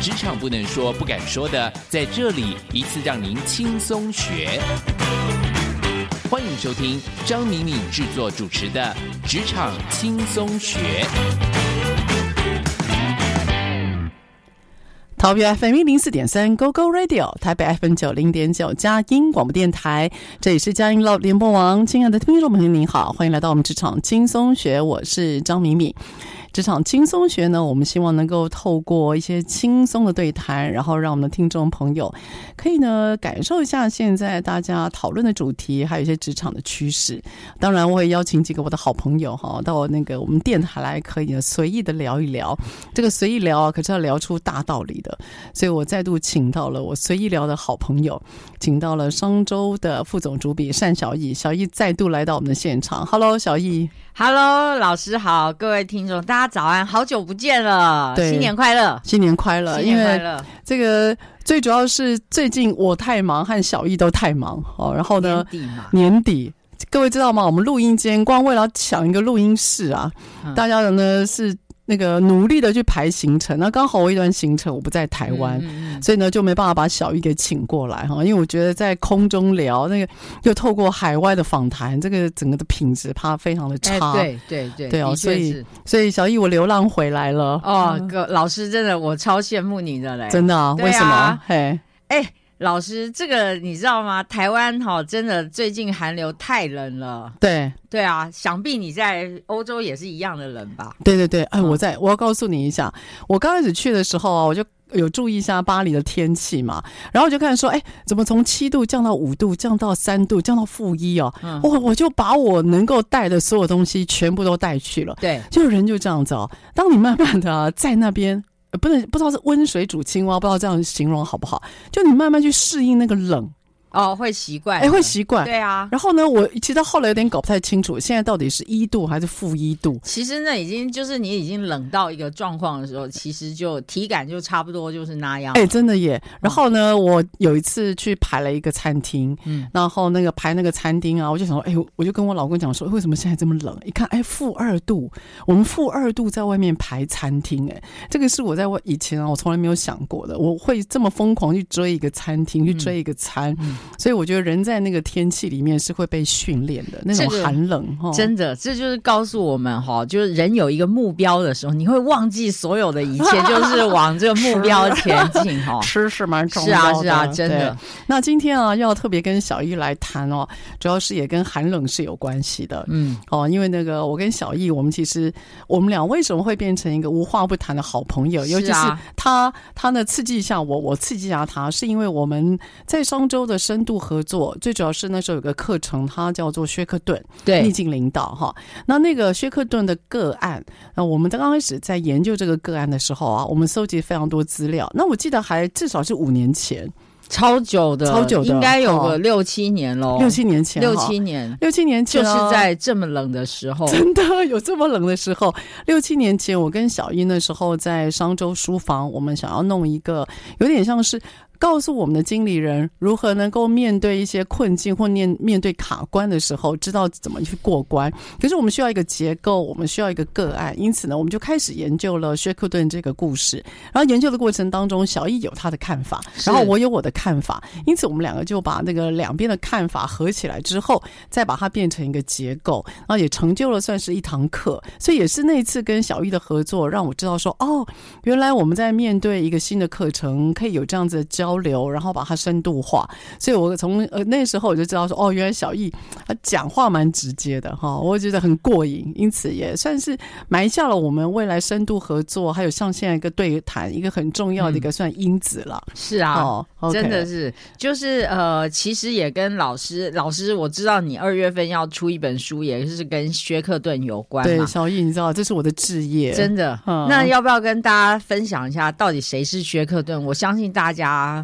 职场不能说不敢说的，在这里一次让您轻松学。欢迎收听张敏敏制作主持的《职场轻松学》。桃园 FM 一零四点三 Go Go Radio，台北 FM 九零点九佳音广播电台，这里是佳音 Love 联播网。亲爱的听众朋友，您好，欢迎来到我们职场轻松学，我是张敏敏。职场轻松学呢，我们希望能够透过一些轻松的对谈，然后让我们的听众朋友可以呢感受一下现在大家讨论的主题，还有一些职场的趋势。当然，我会邀请几个我的好朋友哈，到那个我们电台来，可以随意的聊一聊。这个随意聊啊，可是要聊出大道理的。所以我再度请到了我随意聊的好朋友，请到了商周的副总主笔单小艺，小艺再度来到我们的现场。Hello，小艺。Hello，老师好，各位听众，大家早安，好久不见了，新年快乐，新年快乐，新年快乐。这个最主要是最近我太忙，和小艺都太忙哦。然后呢，年底嘛，年底，各位知道吗？我们录音间光为了抢一个录音室啊，嗯、大家的呢是。那个努力的去排行程，那刚好我一段行程我不在台湾，嗯、所以呢就没办法把小艺给请过来哈。因为我觉得在空中聊那个，又透过海外的访谈，这个整个的品质怕非常的差。对对对，对哦，所以所以小艺我流浪回来了。哦，哥老师真的我超羡慕你的嘞，真的啊？为什么？嘿，哎。老师，这个你知道吗？台湾哈、哦，真的最近寒流太冷了。对对啊，想必你在欧洲也是一样的冷吧？对对对，哎，我在，我要告诉你一下，我刚开始去的时候啊，我就有注意一下巴黎的天气嘛，然后我就看说，哎，怎么从七度降到五度，降到三度，降到负一哦？我、嗯、我就把我能够带的所有东西全部都带去了。对，就人就这样子哦。当你慢慢的、啊、在那边。不能不知道是温水煮青蛙，不知道这样形容好不好？就你慢慢去适应那个冷。哦，会习惯，哎，会习惯，对啊。然后呢，我其实到后来有点搞不太清楚，现在到底是一度还是负一度？其实那已经就是你已经冷到一个状况的时候，其实就体感就差不多就是那样。哎，真的耶。然后呢，嗯、我有一次去排了一个餐厅，嗯，然后那个排那个餐厅啊，我就想说，哎，我就跟我老公讲说，为什么现在这么冷？一看，哎，负二度，我们负二度在外面排餐厅，哎，这个是我在我以前啊，我从来没有想过的，我会这么疯狂去追一个餐厅，去追一个餐，嗯、所以我觉得人。在那个天气里面是会被训练的那种寒冷哈，真的，这就是告诉我们哈，就是人有一个目标的时候，你会忘记所有的一切，就是往这个目标前进哈。吃是蛮重要的，是啊，是啊，真的。那今天啊，要特别跟小艺来谈哦，主要是也跟寒冷是有关系的，嗯，哦，因为那个我跟小艺，我们其实我们俩为什么会变成一个无话不谈的好朋友？尤其是他，他呢刺激一下我，我刺激一下他，是因为我们在商周的深度合作。最主要是那时候有个课程，它叫做薛克顿，对，逆境领导哈。那那个薛克顿的个案，那我们在刚开始在研究这个个案的时候啊，我们搜集非常多资料。那我记得还至少是五年前。超久的，超久的，应该有个六七年喽。六七年前，六七年，六七年前，就是在这么冷的时候，真的有这么冷的时候。六七年前，我跟小英那时候在商周书房，我们想要弄一个有点像是告诉我们的经理人如何能够面对一些困境或面面对卡关的时候，知道怎么去过关。可是我们需要一个结构，我们需要一个个案，因此呢，我们就开始研究了薛克顿这个故事。然后研究的过程当中，小易有他的看法，然后我有我的看法，因此我们两个就把那个两边的看法合起来之后，再把它变成一个结构，然后也成就了算是一堂课。所以也是那次跟小易的合作，让我知道说，哦，原来我们在面对一个新的课程，可以有这样子的交流，然后把它深度化。所以我从呃那时候我就知道说，哦，原来小易他讲话蛮直接的哈，我觉得很过瘾，因此也算是埋下了我们未来深度合作，还有像现在一个对谈一个很重要的一个算因子了。嗯、是啊，哦 okay、真的是，就是呃，其实也跟老师老师，我知道你二月份要出一本书，也是跟薛克顿有关。对，小易，你知道这是我的志业，真的。嗯、那要不要跟大家分享一下，到底谁是薛克顿？我相信大家。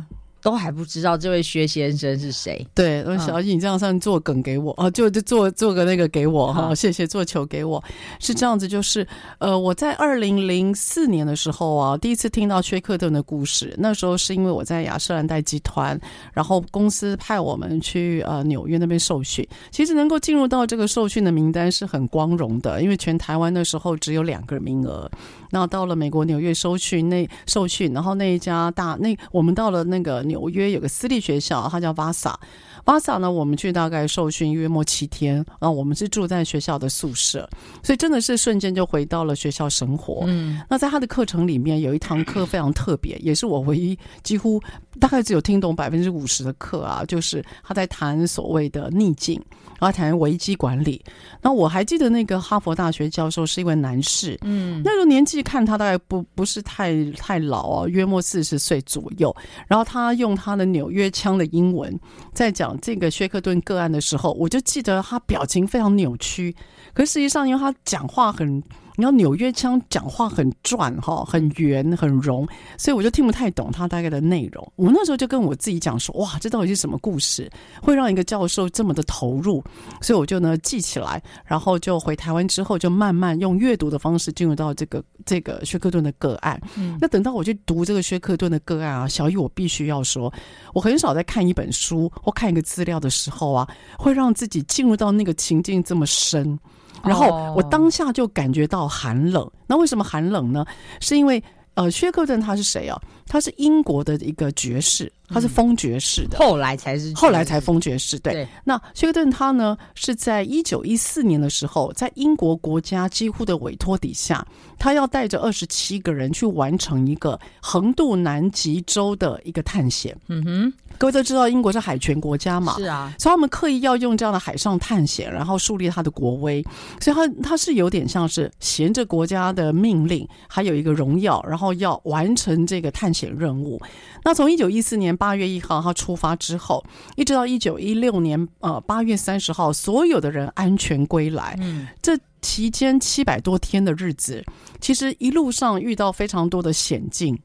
都还不知道这位薛先生是谁？对，小姐，你这样算做梗给我啊？就就做做个那个给我哈，谢谢做球给我。是这样子，就是呃，我在二零零四年的时候啊，第一次听到薛克顿的故事。那时候是因为我在雅诗兰黛集团，然后公司派我们去呃纽约那边受训。其实能够进入到这个受训的名单是很光荣的，因为全台湾那时候只有两个名额。那到了美国纽约收训，那受训，然后那一家大那我们到了那个。纽约有个私立学校，它叫 Vassar，Vassar 呢，我们去大概受训约莫七天，然后我们是住在学校的宿舍，所以真的是瞬间就回到了学校生活。嗯，那在他的课程里面有一堂课非常特别，也是我唯一几乎大概只有听懂百分之五十的课啊，就是他在谈所谓的逆境。然后谈危机管理，那我还记得那个哈佛大学教授是一位男士，嗯，那时候年纪看他大概不不是太太老啊，约莫四十岁左右。然后他用他的纽约腔的英文在讲这个薛克顿个案的时候，我就记得他表情非常扭曲，可是实际上因为他讲话很。你要纽约腔讲话很转哈，很圆很融，所以我就听不太懂他大概的内容。我那时候就跟我自己讲说，哇，这到底是什么故事，会让一个教授这么的投入？所以我就呢记起来，然后就回台湾之后，就慢慢用阅读的方式进入到这个这个薛克顿的个案。那等到我去读这个薛克顿的个案啊，小易，我必须要说，我很少在看一本书或看一个资料的时候啊，会让自己进入到那个情境这么深。然后我当下就感觉到寒冷。那为什么寒冷呢？是因为呃，薛克顿他是谁啊？他是英国的一个爵士，他是封爵士的，后来才是后来才封爵士。对，对，那薛克顿他呢是在一九一四年的时候，在英国国家几乎的委托底下，他要带着二十七个人去完成一个横渡南极洲的一个探险。嗯哼。各位都知道，英国是海权国家嘛？是啊，所以他们刻意要用这样的海上探险，然后树立他的国威。所以他他是有点像是衔着国家的命令，还有一个荣耀，然后要完成这个探险任务。那从一九一四年八月一号他出发之后，一直到一九一六年呃八月三十号，所有的人安全归来。嗯，这期间七百多天的日子，其实一路上遇到非常多的险境。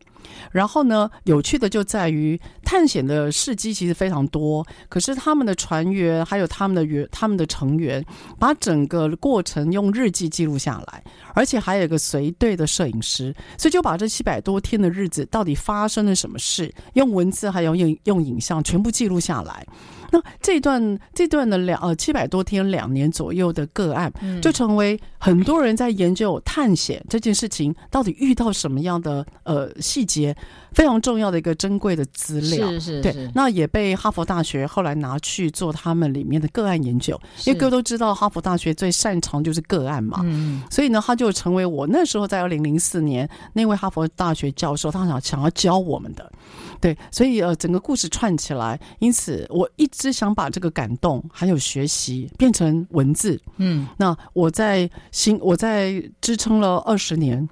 然后呢，有趣的就在于探险的事迹其实非常多，可是他们的船员还有他们的员、他们的成员，把整个过程用日记记录下来，而且还有一个随队的摄影师，所以就把这七百多天的日子到底发生了什么事，用文字还有用用影像全部记录下来。那这段这段的两呃七百多天两年左右的个案，就成为很多人在研究探险这件事情到底遇到什么样的呃细节，非常重要的一个珍贵的资料。是是是。对，那也被哈佛大学后来拿去做他们里面的个案研究，因为各位都知道哈佛大学最擅长就是个案嘛。嗯。所以呢，他就成为我那时候在二零零四年那位哈佛大学教授，他想想要教我们的。对，所以呃，整个故事串起来，因此我一直想把这个感动还有学习变成文字。嗯，那我在新我在支撑了二十年，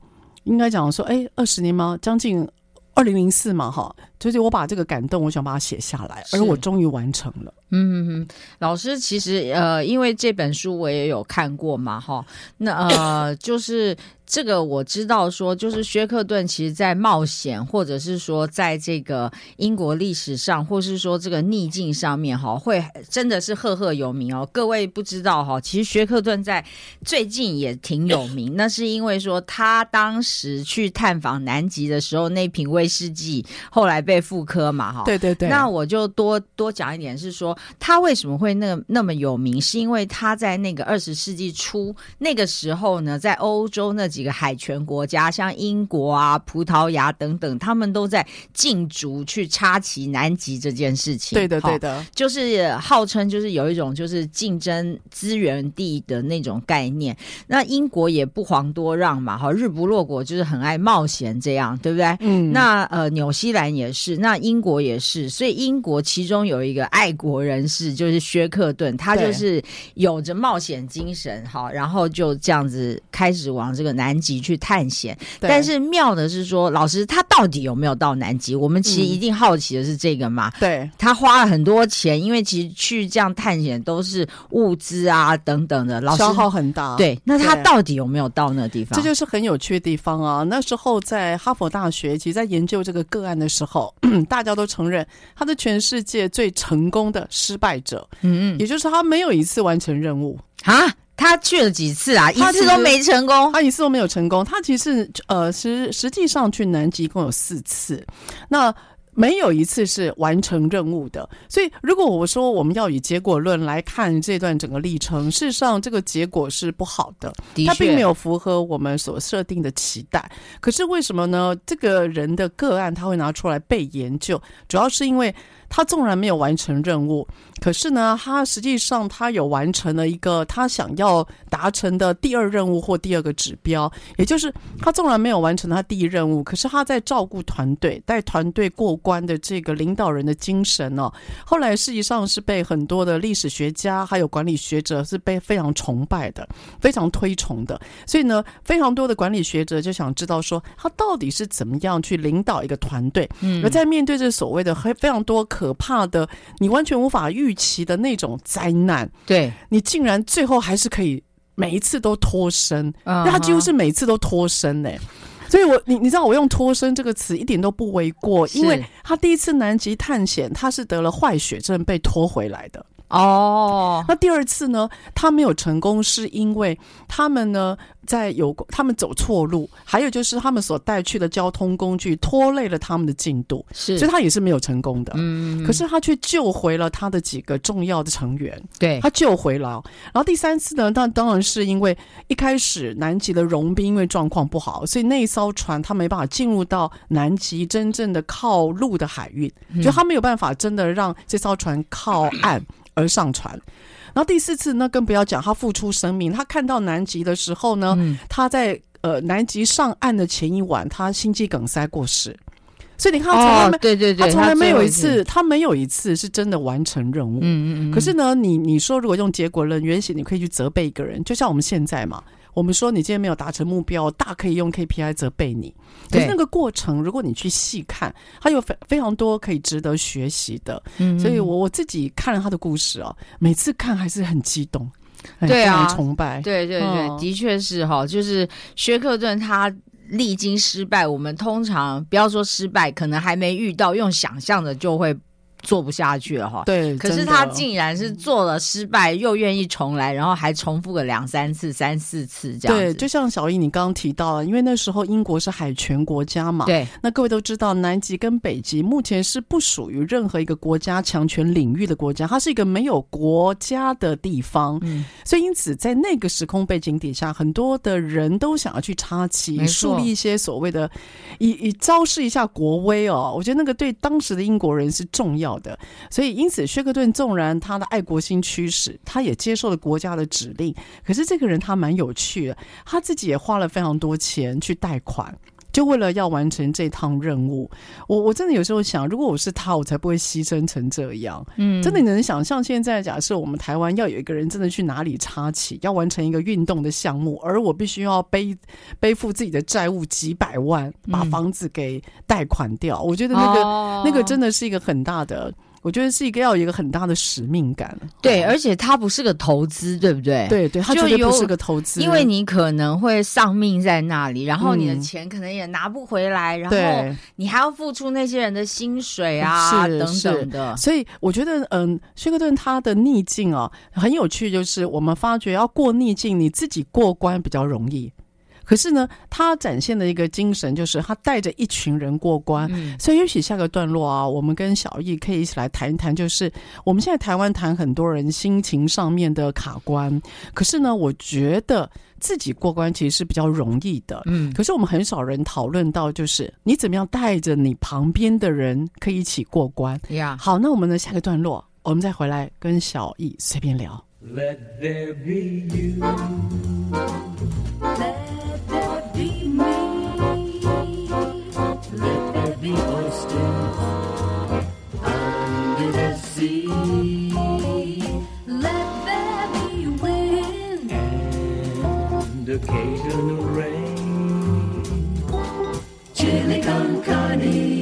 应该讲说，哎，二十年吗？将近二零零四嘛，哈，就是我把这个感动，我想把它写下来，而我终于完成了。嗯，老师，其实呃，因为这本书我也有看过嘛，哈，那呃，就是。这个我知道，说就是薛克顿，其实在冒险，或者是说在这个英国历史上，或是说这个逆境上面，哈，会真的是赫赫有名哦。各位不知道哈，其实薛克顿在最近也挺有名，那是因为说他当时去探访南极的时候，那瓶威士忌后来被复刻嘛，哈。对对对。那我就多多讲一点，是说他为什么会那那么有名，是因为他在那个二十世纪初那个时候呢，在欧洲那几个海权国家，像英国啊、葡萄牙等等，他们都在禁足去插旗南极这件事情。对的，对的，就是号称就是有一种就是竞争资源地的那种概念。那英国也不遑多让嘛，哈，日不落国就是很爱冒险，这样对不对？嗯。那呃，纽西兰也是，那英国也是，所以英国其中有一个爱国人士就是薛克顿，他就是有着冒险精神，好，然后就这样子开始往这个南极去探险。但是妙的是说，老师他到底有没有到南极？我们其实一定好奇的是这个嘛？对、嗯，他花了很多钱，因为其实去这样探险都是物资啊等等的，老消耗很大。对，那他到底有没有到那个地方？这就是很有趣的地方啊！那时候在哈佛大学，其实在研究这个个案的时候，大家都承认他是全世界最成功的失败者。嗯嗯，也就是他没有一次完成任务啊。他去了几次啊？一次都没成功。他一次都没有成功。他其实呃，实实际上去南极一共有四次。那没有一次是完成任务的，所以如果我说我们要以结果论来看这段整个历程，事实上这个结果是不好的，的确，它并没有符合我们所设定的期待。可是为什么呢？这个人的个案他会拿出来被研究，主要是因为。他纵然没有完成任务，可是呢，他实际上他有完成了一个他想要达成的第二任务或第二个指标，也就是他纵然没有完成他第一任务，可是他在照顾团队、带团队过关的这个领导人的精神、哦，后来实际上是被很多的历史学家还有管理学者是被非常崇拜的、非常推崇的。所以呢，非常多的管理学者就想知道说，他到底是怎么样去领导一个团队，嗯，而在面对这所谓的非常多。可怕的，你完全无法预期的那种灾难，对，你竟然最后还是可以每一次都脱身，那、uh-huh. 他几乎是每次都脱身呢。所以我你你知道我用脱身这个词一点都不为过，因为他第一次南极探险，他是得了坏血症被拖回来的。哦，那第二次呢？他没有成功，是因为他们呢在有他们走错路，还有就是他们所带去的交通工具拖累了他们的进度，是，所以他也是没有成功的。嗯，可是他却救回了他的几个重要的成员，对，他救回了。然后第三次呢，那当然是因为一开始南极的融冰因为状况不好，所以那一艘船他没办法进入到南极真正的靠陆的海域，就他没有办法真的让这艘船靠岸。而上船，然后第四次呢更不要讲，他付出生命。他看到南极的时候呢，嗯、他在呃南极上岸的前一晚，他心肌梗塞过世。所以你看，他从来没、哦、对对对，他从来没有一次，他，他没有一次是真的完成任务。嗯嗯嗯。可是呢，你你说如果用结果论，原型你可以去责备一个人，就像我们现在嘛。我们说你今天没有达成目标，大可以用 KPI 责备你。可是那个过程，如果你去细看，它有非非常多可以值得学习的。嗯，所以我我自己看了他的故事哦，每次看还是很激动，对啊，很崇拜。对对对，的确是哈，就是薛克顿他历经失败，我们通常不要说失败，可能还没遇到，用想象的就会。做不下去了哈，对，可是他竟然是做了失败，又愿意重来，然后还重复个两三次、三四次这样。对，就像小易你刚刚提到了，因为那时候英国是海权国家嘛，对，那各位都知道，南极跟北极目前是不属于任何一个国家强权领域的国家，它是一个没有国家的地方，嗯，所以因此在那个时空背景底下，很多的人都想要去插旗，树立一些所谓的，以以昭示一下国威哦。我觉得那个对当时的英国人是重要。要的，所以因此，薛克顿纵然他的爱国心驱使，他也接受了国家的指令。可是这个人他蛮有趣的，他自己也花了非常多钱去贷款。就为了要完成这趟任务，我我真的有时候想，如果我是他，我才不会牺牲成这样。嗯，真的你能想象现在假设我们台湾要有一个人真的去哪里插旗，要完成一个运动的项目，而我必须要背背负自己的债务几百万，把房子给贷款掉，嗯，我觉得那个，哦，那个真的是一个很大的。我觉得是一个要有一个很大的使命感，对，而且它不是个投资，对不对？对对，它绝对不是个投资，因为你可能会丧命在那里，然后你的钱可能也拿不回来，嗯、然后你还要付出那些人的薪水啊等等的。所以我觉得，嗯，薛克顿他的逆境啊很有趣，就是我们发觉要过逆境，你自己过关比较容易。可是呢，他展现的一个精神就是他带着一群人过关。嗯、所以，也许下个段落啊，我们跟小易可以一起来谈一谈，就是我们现在台湾谈很多人心情上面的卡关。可是呢，我觉得自己过关其实是比较容易的。嗯，可是我们很少人讨论到，就是你怎么样带着你旁边的人可以一起过关。呀，好，那我们的下个段落，我们再回来跟小易随便聊。Let there be you. Let there be me. Let there be oysters under the sea. Let there be wind and occasional rain. Chili con carne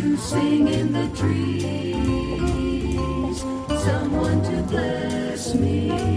to sing in the trees, someone to bless me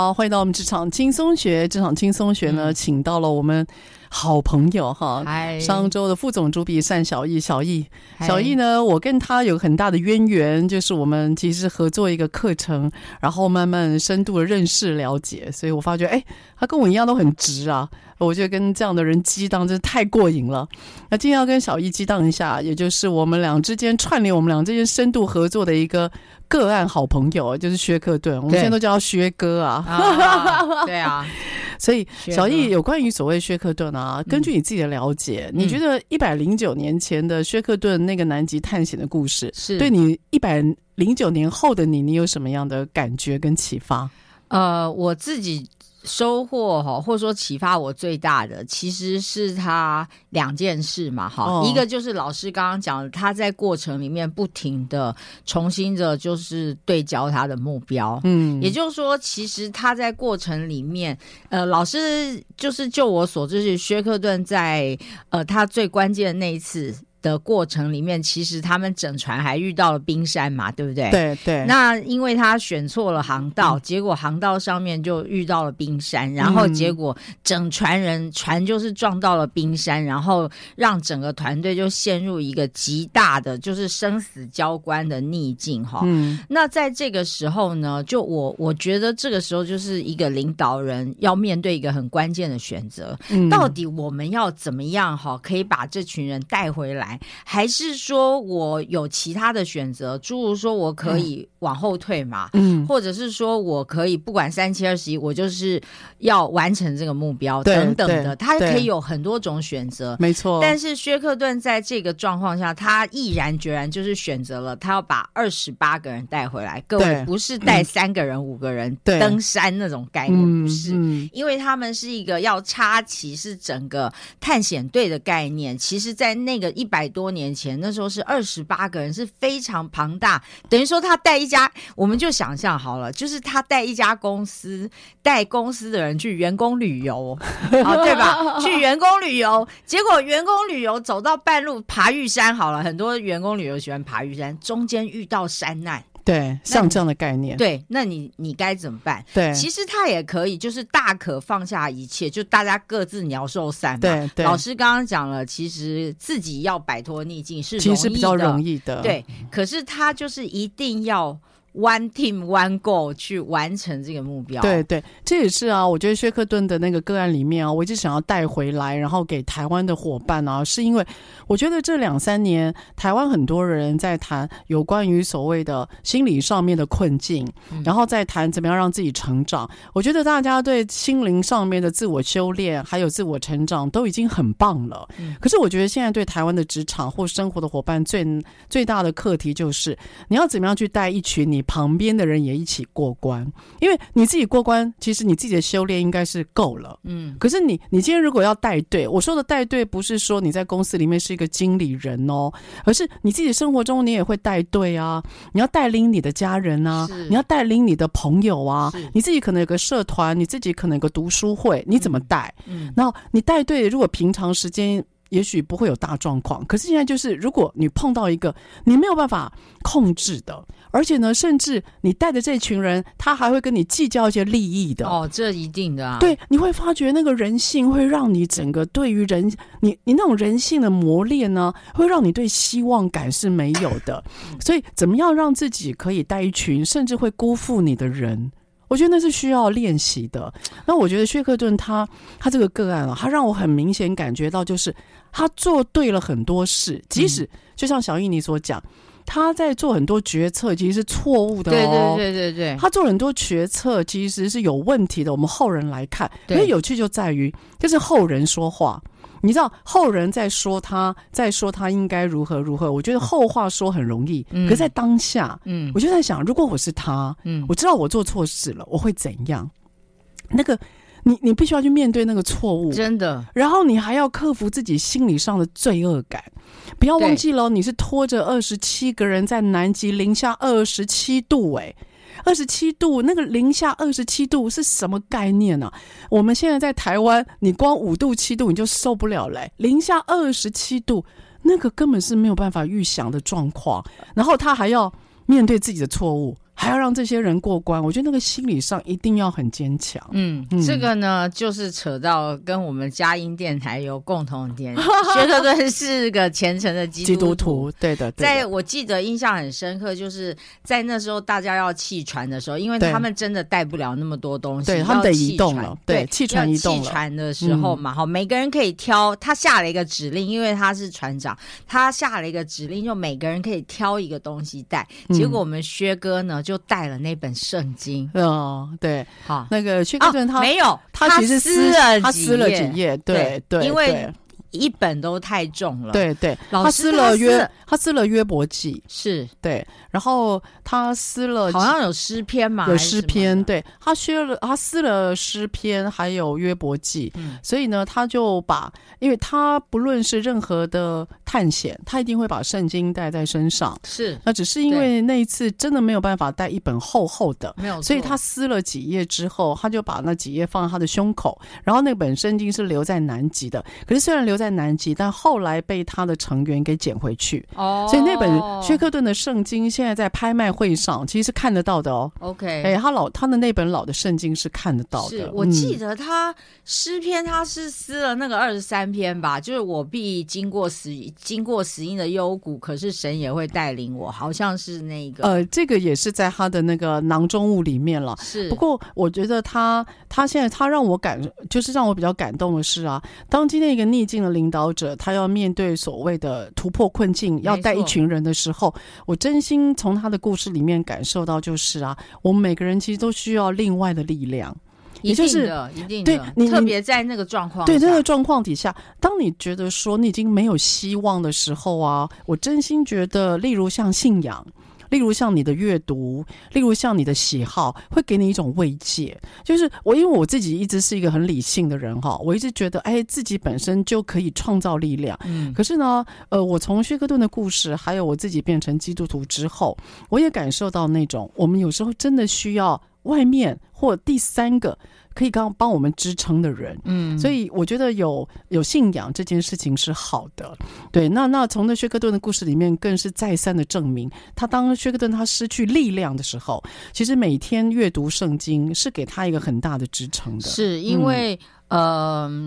好，欢迎到我们职场轻松学。职场轻松学呢，请到了我们好朋友哈，商周的副总主笔单小易。小艺，小易呢，我跟他有很大的渊源，就是我们其实合作一个课程，然后慢慢深度的认识了解，所以我发觉，哎，他跟我一样都很直啊。我觉得跟这样的人激荡真是太过瘾了。那今天要跟小易激荡一下，也就是我们俩之间串联我们俩之间深度合作的一个个案好朋友，就是薛克顿。我们现在都叫他薛哥啊。啊对啊。所以小易有关于所谓薛克顿啊，根据你自己的了解，嗯、你觉得一百零九年前的薛克顿那个南极探险的故事，是对你一百零九年后的你，你有什么样的感觉跟启发？呃，我自己。收获哈，或者说启发我最大的，其实是他两件事嘛哈。哦、一个就是老师刚刚讲的，他在过程里面不停的重新的，就是对焦他的目标。嗯，也就是说，其实他在过程里面，呃，老师就是就我所知，是薛克顿在呃他最关键的那一次。的过程里面，其实他们整船还遇到了冰山嘛，对不对？对对。那因为他选错了航道，嗯、结果航道上面就遇到了冰山，然后结果整船人、嗯、船就是撞到了冰山，然后让整个团队就陷入一个极大的就是生死交关的逆境哈。嗯。那在这个时候呢，就我我觉得这个时候就是一个领导人要面对一个很关键的选择，嗯、到底我们要怎么样哈，可以把这群人带回来？来，还是说我有其他的选择？诸如说我可以往后退嘛，嗯，或者是说我可以不管三七二十一，我就是要完成这个目标等等的，他可以有很多种选择，没错。但是薛克顿在这个状况下，他毅然决然就是选择了他要把二十八个人带回来。各位不是带三个人、嗯、五个人登山那种概念，不是，因为他们是一个要插旗，是整个探险队的概念。其实，在那个一百百多年前，那时候是二十八个人，是非常庞大。等于说，他带一家，我们就想象好了，就是他带一家公司，带公司的人去员工旅游，好对吧？去员工旅游，结果员工旅游走到半路爬玉山，好了，很多员工旅游喜欢爬玉山，中间遇到山难。对，像这样的概念，对，那你你该怎么办？对，其实他也可以，就是大可放下一切，就大家各自鸟兽散嘛。对，对，老师刚刚讲了，其实自己要摆脱逆境是其实比较容易的。对，可是他就是一定要。One team, one goal，去完成这个目标。对对，这也是啊。我觉得薛克顿的那个个案里面啊，我一直想要带回来，然后给台湾的伙伴啊，是因为我觉得这两三年台湾很多人在谈有关于所谓的心理上面的困境，嗯、然后再谈怎么样让自己成长。我觉得大家对心灵上面的自我修炼还有自我成长都已经很棒了。嗯、可是我觉得现在对台湾的职场或生活的伙伴最最大的课题就是你要怎么样去带一群你。旁边的人也一起过关，因为你自己过关，其实你自己的修炼应该是够了。嗯，可是你你今天如果要带队，我说的带队不是说你在公司里面是一个经理人哦，而是你自己生活中你也会带队啊，你要带领你的家人啊，你要带领你的朋友啊，你自己可能有个社团，你自己可能有个读书会，你怎么带？嗯，然后你带队，如果平常时间。也许不会有大状况，可是现在就是，如果你碰到一个你没有办法控制的，而且呢，甚至你带的这群人，他还会跟你计较一些利益的。哦，这一定的啊。对，你会发觉那个人性会让你整个对于人，你你那种人性的磨练呢，会让你对希望感是没有的。所以，怎么样让自己可以带一群甚至会辜负你的人？我觉得那是需要练习的。那我觉得薛克顿他他这个个案啊，他让我很明显感觉到，就是他做对了很多事，即使就像小印尼所讲，他在做很多决策其实是错误的哦。对对对对对，他做很多决策其实是有问题的。我们后人来看，因为有趣就在于，就是后人说话。你知道后人在说他，在说他应该如何如何。我觉得后话说很容易，嗯、可是在当下，嗯，我就在想，如果我是他，嗯，我知道我做错事了，我会怎样？那个，你你必须要去面对那个错误，真的。然后你还要克服自己心理上的罪恶感，不要忘记了，你是拖着二十七个人在南极零下二十七度，欸，诶。二十七度，那个零下二十七度是什么概念呢、啊？我们现在在台湾，你光五度七度你就受不了嘞，零下二十七度，那个根本是没有办法预想的状况，然后他还要面对自己的错误。还要让这些人过关，我觉得那个心理上一定要很坚强。嗯，嗯，这个呢，就是扯到跟我们佳音电台有共同点。薛克顿是个虔诚的基督徒，基督徒对的。对的，在我记得印象很深刻，就是在那时候大家要弃船的时候，因为他们真的带不了那么多东西，对，他们得移动了。对，弃船移动了。弃船的时候嘛，好、嗯，每个人可以挑。他下了一个指令，因为他是船长，他下了一个指令，就每个人可以挑一个东西带。结果我们薛哥呢，就带了那本圣经。哦，对，好，那个薛克顿他、哦、没有，他其实撕了他撕了几页，对对，因为一本都太重了，对对，他撕了约他撕了约伯记，是。对，然后他撕了好像有诗篇嘛，有诗篇，对，他削了他撕了诗篇，还有约伯记，嗯，所以呢，他就把，因为他不论是任何的。探险，他一定会把圣经带在身上。是，那只是因为那一次真的没有办法带一本厚厚的，没有，所以他撕了几页之后，他就把那几页放在他的胸口。然后那本圣经是留在南极的，可是虽然留在南极，但后来被他的成员给捡回去。哦，所以那本薛克顿的圣经现在在拍卖会上其实是看得到的哦。OK，哎，他老他的那本老的圣经是看得到的。是我记得他诗篇他是撕了那个二十三篇吧，就是我必经过死。经过死荫的幽谷，可是神也会带领我，好像是那个。呃，这个也是在他的那个囊中物里面了。是，不过我觉得他他现在他让我感，就是让我比较感动的是啊，当今天一个逆境的的领导者，他要面对所谓的突破困境，要带一群人的时候，我真心从他的故事里面感受到，就是啊，我们每个人其实都需要另外的力量。一定的，一定的，对，你特别在那个状况，对那个状况底下，当你觉得说你已经没有希望的时候啊，我真心觉得，例如像信仰，例如像你的阅读，例如像你的喜好，会给你一种慰藉。就是我，因为我自己一直是一个很理性的人哈，我一直觉得，哎，自己本身就可以创造力量。嗯，可是呢，呃，我从薛克顿的故事，还有我自己变成基督徒之后，我也感受到那种，我们有时候真的需要。外面或第三个可以刚帮我们支撑的人，嗯，所以我觉得有有信仰这件事情是好的，对。那那从那薛克顿的故事里面，更是再三的证明，他当薛克顿他失去力量的时候，其实每天阅读圣经是给他一个很大的支撑的，是因为。嗯嗯、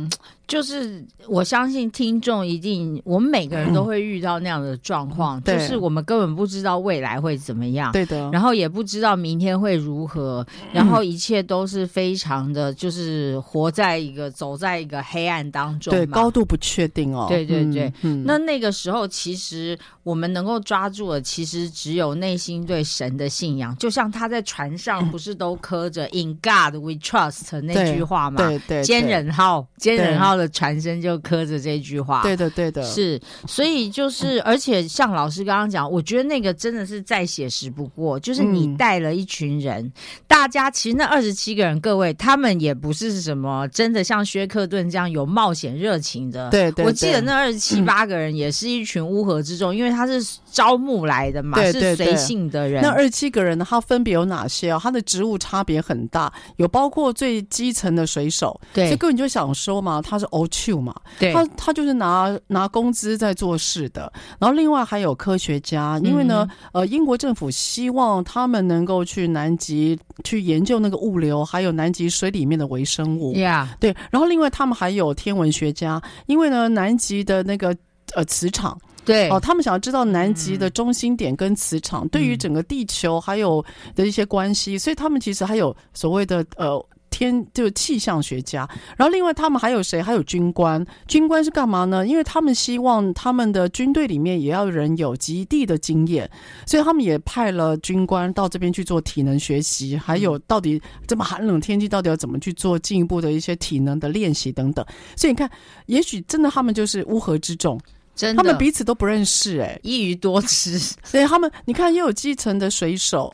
呃，就是我相信听众一定，我们每个人都会遇到那样的状况，嗯、就是我们根本不知道未来会怎么样，对的，然后也不知道明天会如何，然后一切都是非常的，就是活在一个走在一个黑暗当中，对，高度不确定哦，对对对，嗯、那那个时候其实我们能够抓住的，其实只有内心对神的信仰，就像他在船上不是都刻着 “In God We Trust” 那句话吗？对对，对，忍号，坚忍号的船身就刻着这句话。对的，对的，是，所以就是，而且像老师刚刚讲，我觉得那个真的是再写实不过，就是你带了一群人，嗯、大家其实那二十七个人，各位他们也不是什么真的像薛克顿这样有冒险热情的。对，对，对，我记得那二十七八个人也是一群乌合之众，嗯、因为他是招募来的嘛，是随性的人。那二十七个人呢，他分别有哪些啊？他的职务差别很大，有包括最基层的水手，对。所以根本就想说嘛，他是 O Q 嘛，对他他就是拿拿工资在做事的。然后另外还有科学家，因为呢，嗯、呃，英国政府希望他们能够去南极去研究那个物流，还有南极水里面的微生物。Yeah. 对。然后另外他们还有天文学家，因为呢，南极的那个呃磁场，对哦、呃，他们想要知道南极的中心点跟磁场、嗯、对于整个地球还有的一些关系，所以他们其实还有所谓的呃。天就是气象学家，然后另外他们还有谁？还有军官。军官是干嘛呢？因为他们希望他们的军队里面也要人有极地的经验，所以他们也派了军官到这边去做体能学习，还有到底这么寒冷天气，到底要怎么去做进一步的一些体能的练习等等。所以你看，也许真的他们就是乌合之众。真的，他们彼此都不认识哎、欸，一鱼多吃。所以他们，你看，又有基层的水手，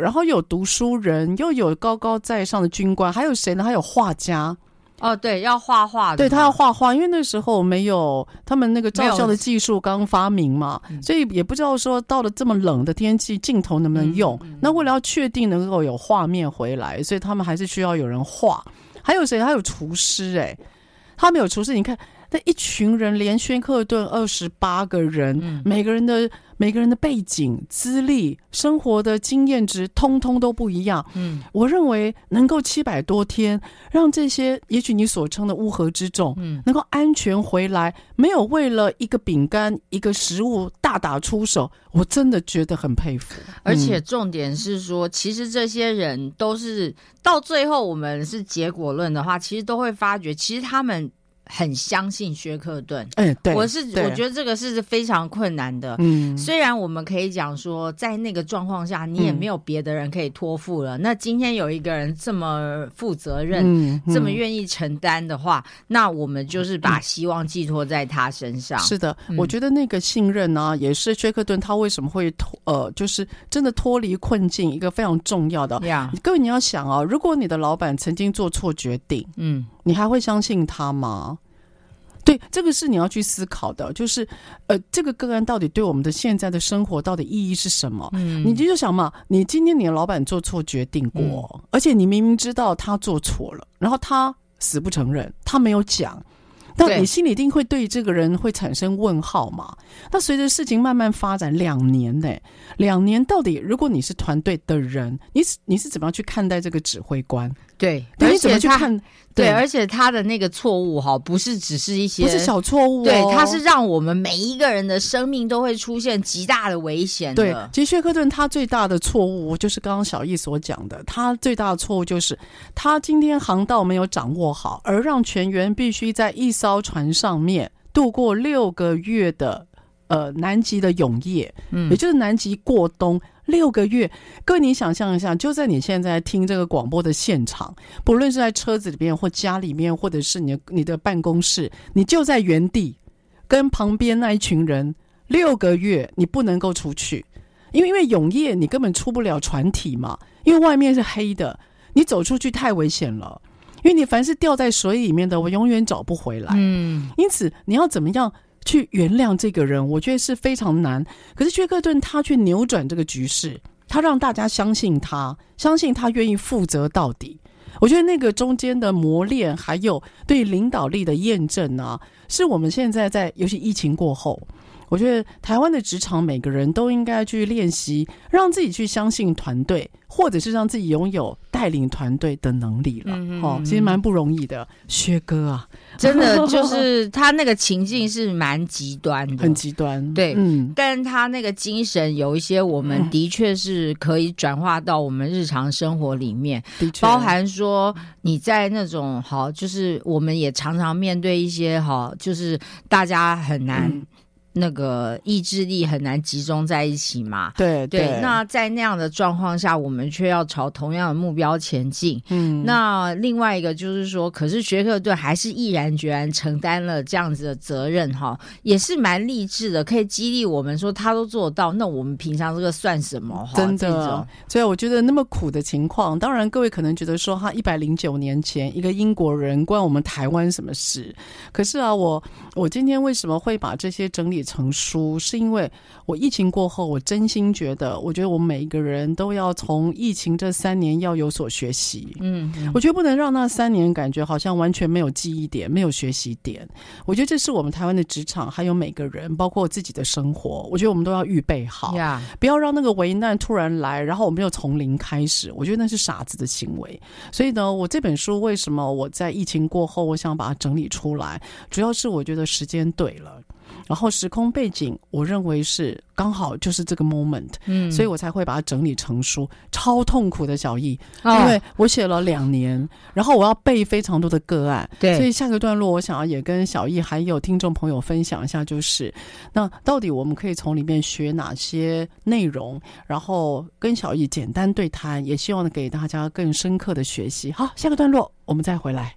然后又有读书人，又有高高在上的军官，还有谁呢？还有画家。哦，对，要画画的。对，他要画画，因为那时候没有他们那个照相的技术刚发明嘛，所以也不知道说到了这么冷的天气，镜头能不能用。嗯嗯、那为了要确定能够有画面回来，所以他们还是需要有人画。还有谁？还有厨师哎、欸，他们有厨师，你看。那一群人，连宣克顿二十八个人，嗯、每个人的每个人的背景、资历、生活的经验值，通通都不一样。嗯，我认为能够七百多天，让这些也许你所称的乌合之众，嗯，能够安全回来，没有为了一个饼干、一个食物大打出手，我真的觉得很佩服。而且重点是说，其实这些人都是到最后，我们是结果论的话，其实都会发觉，其实他们。很相信薛克顿，嗯，对，我是我觉得这个是非常困难的。嗯，虽然我们可以讲说，在那个状况下，你也没有别的人可以托付了。那今天有一个人这么负责任，这么愿意承担的话，那我们就是把希望寄托在他身上。是的，我觉得那个信任呢，也是薛克顿他为什么会脱呃，就是真的脱离困境一个非常重要的。呀，各位你要想啊，如果你的老板曾经做错决定，嗯。你还会相信他吗？对，这个是你要去思考的。就是，呃，这个个案到底对我们的现在的生活到底意义是什么？嗯，你就想嘛，你今天你的老板做错决定过，嗯、而且你明明知道他做错了，然后他死不承认，他没有讲，但你心里一定会对这个人会产生问号嘛？那随着事情慢慢发展，两年呢，两年到底，如果你是团队的人，你是你是怎么样去看待这个指挥官？对，对，你怎么去看？对，而且他的那个错误哈，不是只是一些，不是小错误，哦，对，他是让我们每一个人的生命都会出现极大的危险。对，其实薛克顿他最大的错误就是刚刚小易所讲的，他最大的错误就是他今天航道没有掌握好，而让全员必须在一艘船上面度过六个月的呃南极的永夜，嗯也就是南极过冬六个月。各位，你想象一下，就在你现在听这个广播的现场，不论是在车子里面或家里面，或者是你的你的办公室，你就在原地跟旁边那一群人六个月，你不能够出去，因为因为永夜你根本出不了船体嘛，因为外面是黑的，你走出去太危险了。因为你凡是掉在水里面的，我永远找不回来。嗯，因此你要怎么样去原谅这个人，我觉得是非常难。可是薛克顿他去扭转这个局势，他让大家相信他，相信他愿意负责到底。我觉得那个中间的磨练，还有对领导力的验证啊，是我们现在在，尤其疫情过后，我觉得台湾的职场每个人都应该去练习，让自己去相信团队。或者是让自己拥有带领团队的能力了，嗯、哦，其实蛮不容易的。薛哥啊，真的 就是他那个情境是蛮极端的，很极端。对，嗯，但他那个精神有一些，我们的确是可以转化到我们日常生活里面，的确，包含说你在那种好，就是我们也常常面对一些好，就是大家很难。嗯那个意志力很难集中在一起嘛？对对，对。那在那样的状况下，我们却要朝同样的目标前进。嗯。那另外一个就是说，可是学克队还是毅然决然承担了这样子的责任，哈，也是蛮励志的，可以激励我们说他都做得到，那我们平常这个算什么？哈，真的。所以我觉得那么苦的情况，当然各位可能觉得说，他一百零九年前一个英国人关我们台湾什么事？可是啊，我我今天为什么会把这些整理成书，是因为我疫情过后，我真心觉得，我觉得我们每一个人都要从疫情这三年要有所学习。嗯，嗯，我觉得不能让那三年感觉好像完全没有记忆点，没有学习点。我觉得这是我们台湾的职场，还有每个人，包括我自己的生活，我觉得我们都要预备好.不要让那个危难突然来，然后我们又从零开始。我觉得那是傻子的行为。所以呢，我这本书为什么我在疫情过后，我想把它整理出来，主要是我觉得时间对了。然后时空背景，我认为是刚好就是这个 moment，嗯，所以我才会把它整理成书。超痛苦的小易，哦、因为我写了两年，然后我要背非常多的个案，对，所以下个段落我想要也跟小易还有听众朋友分享一下，就是那到底我们可以从里面学哪些内容，然后跟小易简单对谈，也希望给大家更深刻的学习。好，下个段落我们再回来。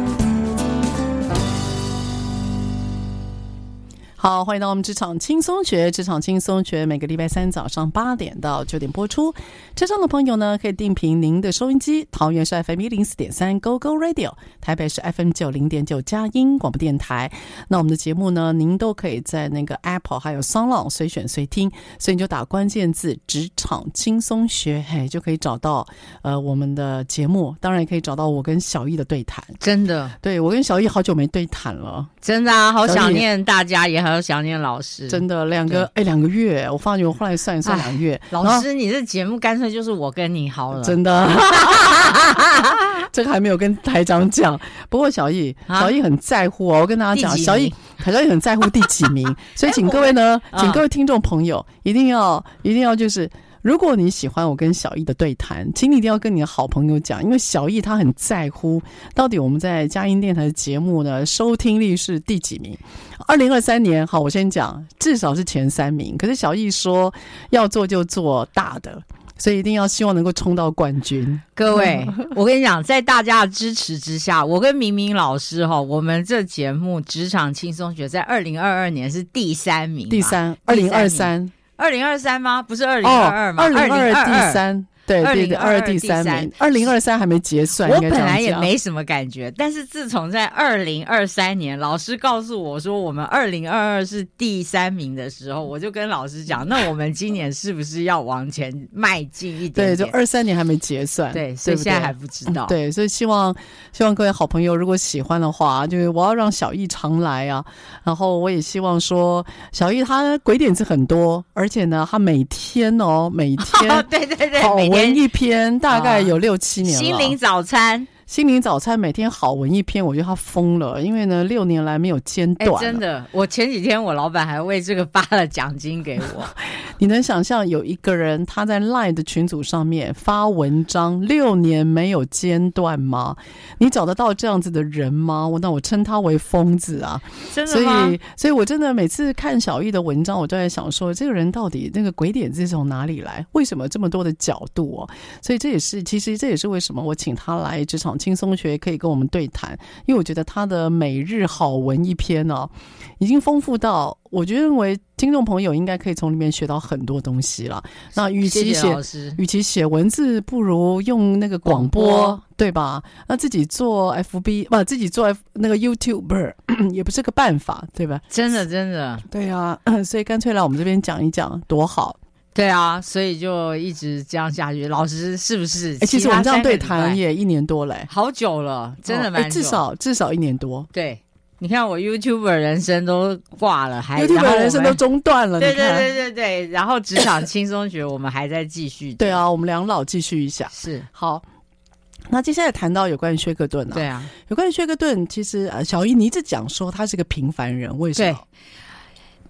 好，欢迎到我们职场轻松学，职场轻松学每个礼拜三早上八点到九点播出。车上的朋友呢，可以定频您的收音机，桃园是 FM 一零四点三 Go Go Radio，台北是 FM 九零点九佳音广播电台。那我们的节目呢，您都可以在那个 Apple 还有 SoundOn 随选随听，所以你就打关键字“职场轻松学”，嘿，就可以找到呃我们的节目。当然也可以找到我跟小艺的对谈。真的，对我跟小艺好久没对谈了，真的啊，好想念大家，也很。还要想念老师，真的两个哎，两个月，我发觉我后来算一算两个月。老师，你这节目干脆就是我跟你好了，真的。这个还没有跟台长讲，不过小易，小易很在乎哦。我跟大家讲，小易，小易很在乎第几名，所以请各位呢，请各位听众朋友一定要，一定要就是。如果你喜欢我跟小易的对谈，请你一定要跟你的好朋友讲，因为小易他很在乎到底我们在佳音电台的节目呢，收听率是第几名。二零二三年，好，我先讲，至少是前三名。可是小易说要做就做大的，所以一定要希望能够冲到冠军。各位，我跟你讲，在大家的支持之下，我跟明明老师哈，我们这节目《职场轻松学》在二零二二年是第三名，第三，二零二三。二零二三吗？不是二零二二吗？二零二二第三。对对对，二第三名，二零二三还没结算。我本来也没什么感觉，但是自从在二零二三年，老师告诉我说我们二零二二是第三名的时候，我就跟老师讲，那我们今年是不是要往前迈进一点，点？对，就二三年还没结算，对，所以现在还不知道。对，所以希望希望各位好朋友如果喜欢的话，就是我要让小易常来啊。然后我也希望说，小易他鬼点子很多，而且呢，他每天哦，每天 对对对，好。文一篇大概有六七年了。心灵早餐，心灵早餐每天好文一篇，我觉得他疯了，因为呢六年来没有间断。真的，我前几天我老板还为这个发了奖金给我。你能想象有一个人他在 Line 的群组上面发文章六年没有间断吗？你找得到这样子的人吗？我那我称他为疯子啊！真的吗？所以，所以我真的每次看小易的文章，我都在想说，这个人到底那个鬼点子是从哪里来？为什么这么多的角度哦？所以这也是，其实这也是为什么我请他来职场轻松学，可以跟我们对谈，因为我觉得他的每日好文一篇呢、哦，已经丰富到。我觉得认为听众朋友应该可以从里面学到很多东西了。那与其写，与其写文字，不如用那个广播，广播对吧？那自己做 FB，不，自己做 F 那个 YouTuber 也不是个办法，对吧？真的，真的，对啊。所以干脆来我们这边讲一讲，多好。对啊，所以就一直这样下去。老师是不是？哎，其实我们这样对谈也一年多嘞，好久了，真的蛮久，至少至少一年多。对。你看我 YouTuber 人生都挂了，还 YouTuber 人生都中断了。对对对对对，然后职场轻松学我们还在继续。对啊，我们两老继续一下。是好，那接下来谈到有关于薛克顿啊，对啊，有关于薛克顿，其实呃，小易你一直讲说他是个平凡人，为什么？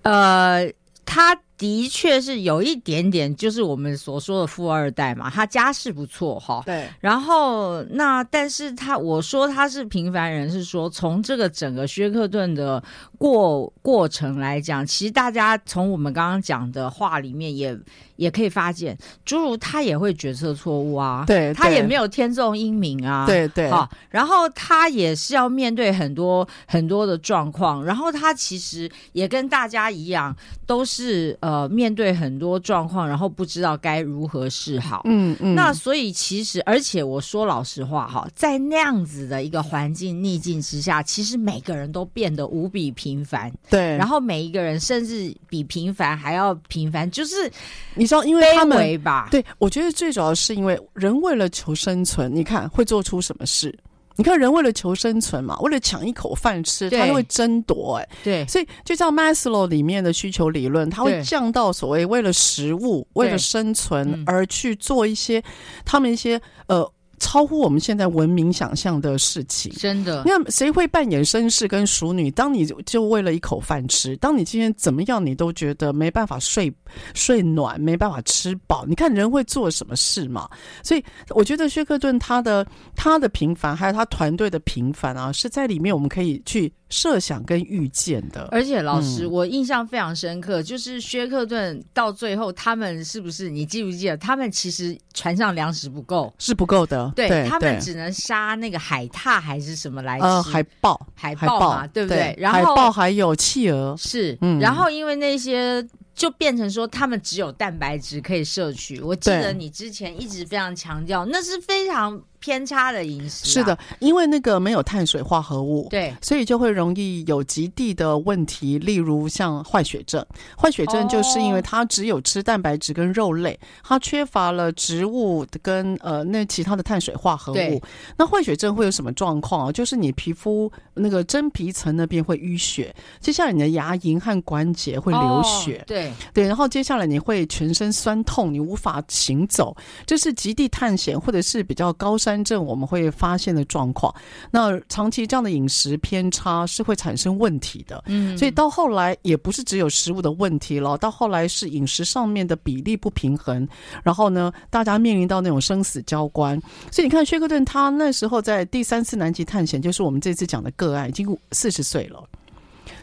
呃，他。的确是有一点点，就是我们所说的富二代嘛，他家世不错哈。对。然后那，但是他我说他是平凡人，是说从这个整个薛克顿的过过程来讲，其实大家从我们刚刚讲的话里面也也可以发现，诸如他也会决策错误啊，对，他也没有天纵英明啊，对对。好，然后他也是要面对很多很多的状况，然后他其实也跟大家一样，都是呃。呃，面对很多状况，然后不知道该如何是好。嗯嗯，那所以其实，而且我说老实话哈，在那样子的一个环境逆境之下，其实每个人都变得无比平凡。对，然后每一个人甚至比平凡还要平凡，就是你知道，因为他们吧？对，我觉得最主要是因为人为了求生存，你看会做出什么事。你看，人为了求生存嘛，为了抢一口饭吃，他就会争夺哎。对，所以就像 Maslow 里面的需求理论，他会降到所谓为了食物、为了生存而去做一些他们一些呃超乎我们现在文明想象的事情。真的，那谁会扮演绅士跟淑女？当你就为了一口饭吃，当你今天怎么样，你都觉得没办法睡睡暖，没办法吃饱。你看人会做什么事嘛？所以我觉得薛克顿他的他的平凡，还有他团队的平凡啊，是在里面我们可以去设想跟预见的。而且老师，嗯、我印象非常深刻，就是薛克顿到最后，他们是不是你记不记得？他们其实船上粮食不够，是不够的。对，对他们只能杀那个海獭还是什么来吃？呃，海豹，海豹嘛，对不对？对然后海豹还有企鹅是，嗯，然后因为那些。就变成说，他们只有蛋白质可以摄取。我记得你之前一直非常强调，那是非常偏差的饮食啊。是的，因为那个没有碳水化合物，对，所以就会容易有极地的问题，例如像坏血症。坏血症就是因为它只有吃蛋白质跟肉类，它缺乏了植物跟呃那其他的碳水化合物。那坏血症会有什么状况啊？就是你皮肤那个真皮层那边会淤血，接下来你的牙龈和关节会流血。哦，对。对，然后接下来你会全身酸痛，你无法行走，这是极地探险或者是比较高山症我们会发现的状况。那长期这样的饮食偏差是会产生问题的，嗯，所以到后来也不是只有食物的问题了，到后来是饮食上面的比例不平衡，然后呢，大家面临到那种生死交关。所以你看，薛克顿他那时候在第三次南极探险，就是我们这次讲的个案，已经四十岁了。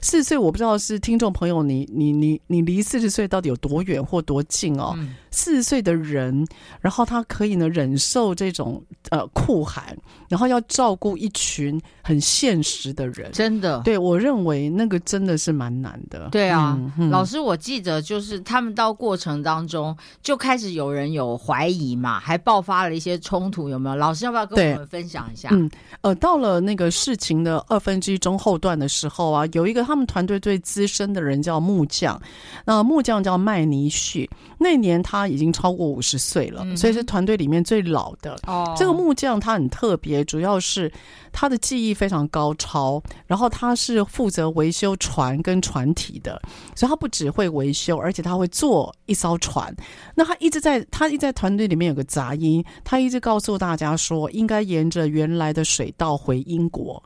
四十岁，我不知道是听众朋友你，你你你你离四十岁到底有多远或多近哦？四十岁的人，然后他可以呢忍受这种呃酷寒，然后要照顾一群很现实的人，真的，对我认为那个真的是蛮难的。对啊，嗯嗯、老师，我记得就是他们到过程当中就开始有人有怀疑嘛，还爆发了一些冲突，有没有？老师要不要跟我们分享一下？嗯，呃，到了那个事情的二分之一中后段的时候啊，有一个。他们团队最资深的人叫木匠，那木匠叫麦尼旭，那年他已经超过五十岁了，嗯、所以是团队里面最老的。哦，这个木匠他很特别，主要是他的技艺非常高超，然后他是负责维修船跟船体的，所以他不只会维修，而且他会做一艘船。那他一直在他一直在团队里面有个杂音，他一直告诉大家说，应该沿着原来的水道回英国。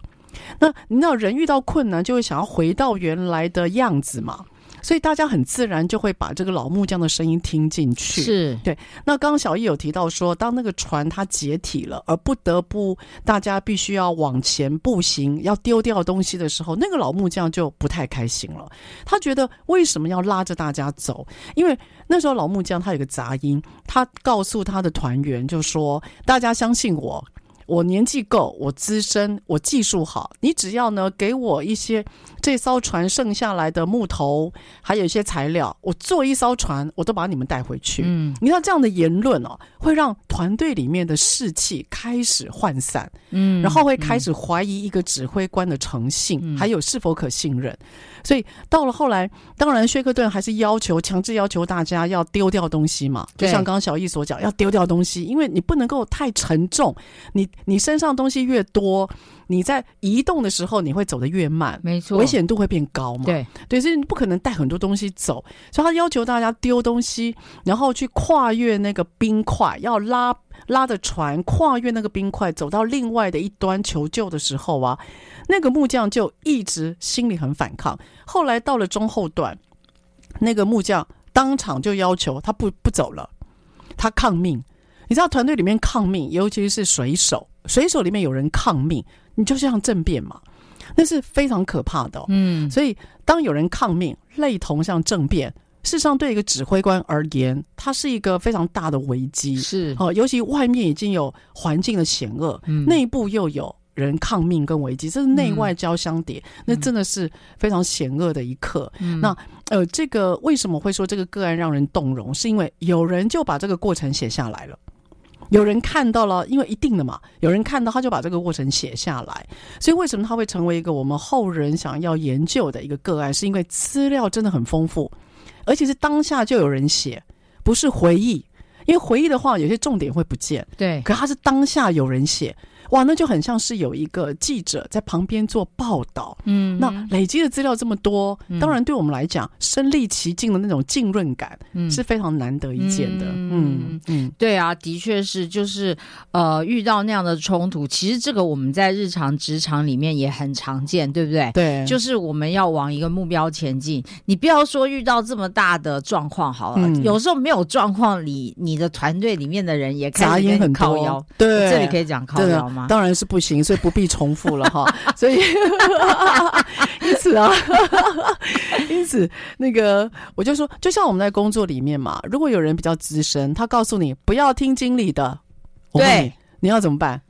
那你知道人遇到困难就会想要回到原来的样子嘛？所以大家很自然就会把这个老木匠的声音听进去。是对。那刚刚小易有提到说，当那个船它解体了，而不得不大家必须要往前步行，要丢掉东西的时候，那个老木匠就不太开心了。他觉得为什么要拉着大家走？因为那时候老木匠他有个杂音，他告诉他的团员就说：“大家相信我。”我年纪够，我资深，我技术好。你只要呢给我一些这艘船剩下来的木头，还有一些材料，我做一艘船，我都把你们带回去。嗯，你知道这样的言论哦，会让团队里面的士气开始涣散。嗯，然后会开始怀疑一个指挥官的诚信，嗯，还有是否可信任。所以到了后来，当然薛克顿还是要求强制要求大家要丢掉东西嘛，就像刚刚小易所讲，要丢掉东西，因为你不能够太沉重，你你身上东西越多，你在移动的时候你会走得越慢，没错，危险度会变高嘛。对对，所以你不可能带很多东西走，所以他要求大家丢东西，然后去跨越那个冰块，要拉拉着船跨越那个冰块，走到另外的一端求救的时候啊。那个木匠就一直心里很反抗，后来到了中后段，那个木匠当场就要求他不不走了，他抗命。你知道团队里面抗命，尤其是水手，水手里面有人抗命，你就像政变嘛，那是非常可怕的哦。嗯，所以当有人抗命，类同像政变，事实上对一个指挥官而言，它是一个非常大的危机。是哦，尤其外面已经有环境的险恶，嗯，内部又有。人抗命跟危机，这是内外交相叠，嗯、那真的是非常险恶的一刻。嗯、那呃，这个为什么会说这个个案让人动容？是因为有人就把这个过程写下来了，有人看到了，因为一定的嘛，有人看到他就把这个过程写下来。所以为什么他会成为一个我们后人想要研究的一个个案？是因为资料真的很丰富，而且是当下就有人写，不是回忆。因为回忆的话，有些重点会不见。对，可他是当下有人写。哇，那就很像是有一个记者在旁边做报道。嗯，那累积的资料这么多，嗯、当然对我们来讲，身历其境的那种浸润感是非常难得一见的。嗯嗯，嗯，对啊，的确是，就是呃，遇到那样的冲突，其实这个我们在日常职场里面也很常见，对不对？对，就是我们要往一个目标前进。你不要说遇到这么大的状况好了，嗯、有时候没有状况里，你的团队里面的人也开始跟你靠腰。对，这里可以讲靠腰吗？当然是不行，所以不必重复了哈。所以，因此啊，因此那个我就说，就像我们在工作里面嘛，如果有人比较资深，他告诉你不要听经理的，对，你要怎么办？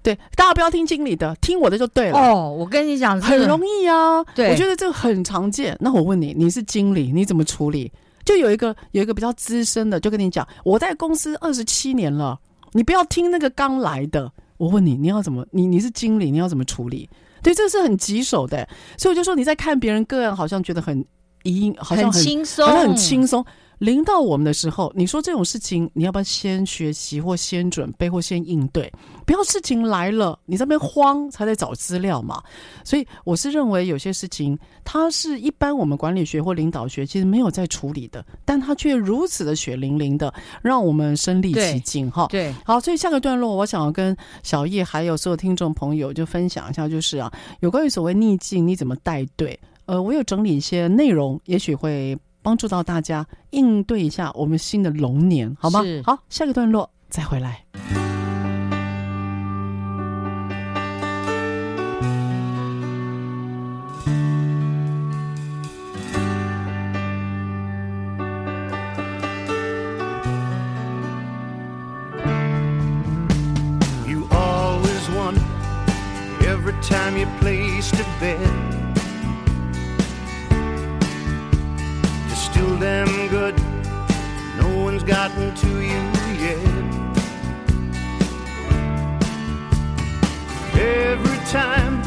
对，大家不要听经理的，听我的就对了。哦，我跟你讲，很容易啊。对，我觉得这个很常见。那我问你，你是经理，你怎么处理？就有一个有一个比较资深的，就跟你讲，我在公司二十七年了，你不要听那个刚来的。我问你，你要怎么？你你是经理，你要怎么处理？对，这是很棘手的。所以我就说，你在看别人个案，好像觉得很一，好像很轻松，好像很轻松。临到我们的时候，你说这种事情，你要不要先学习或先准备或先应对？不要事情来了，你在那边慌才在找资料嘛。所以我是认为有些事情，它是一般我们管理学或领导学其实没有在处理的，但它却如此的血淋淋的，让我们身历其境哈。对，好，所以下个段落，我想要跟小叶还有所有听众朋友就分享一下，就是啊，有关于所谓逆境你怎么带队？呃，我有整理一些内容，也许会。帮助到大家应对一下我们新的龙年，好吗？好，下个段落再回来。You always won every time you placed be gotten to you yet. Every time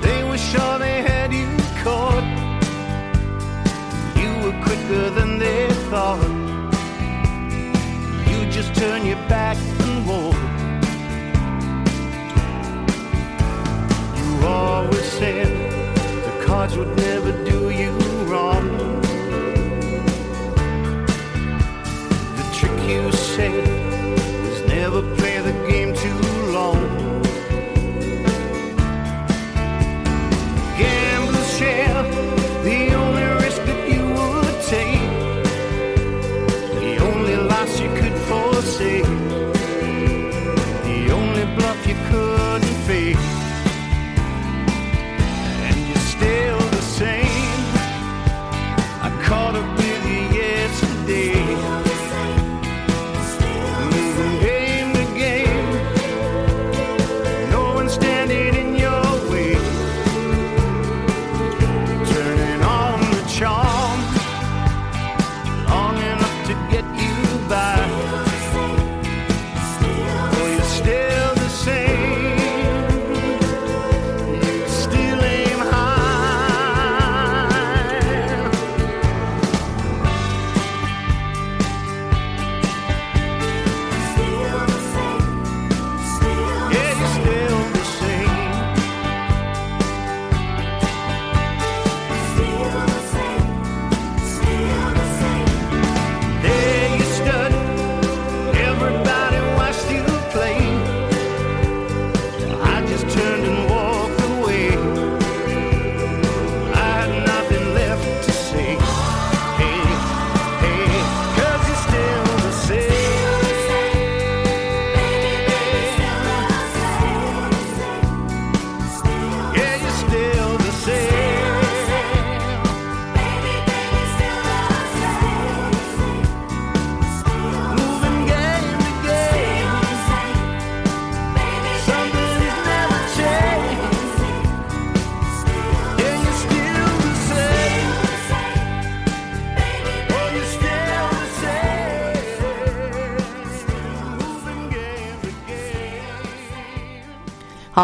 they were sure they had you caught, you were quicker than they thought. You just turn your back and walk. You always said the cards would never you said is never play the game too long. Gamblers share the only risk that you would take, the only loss you could foresee, the only bluff you couldn't fake.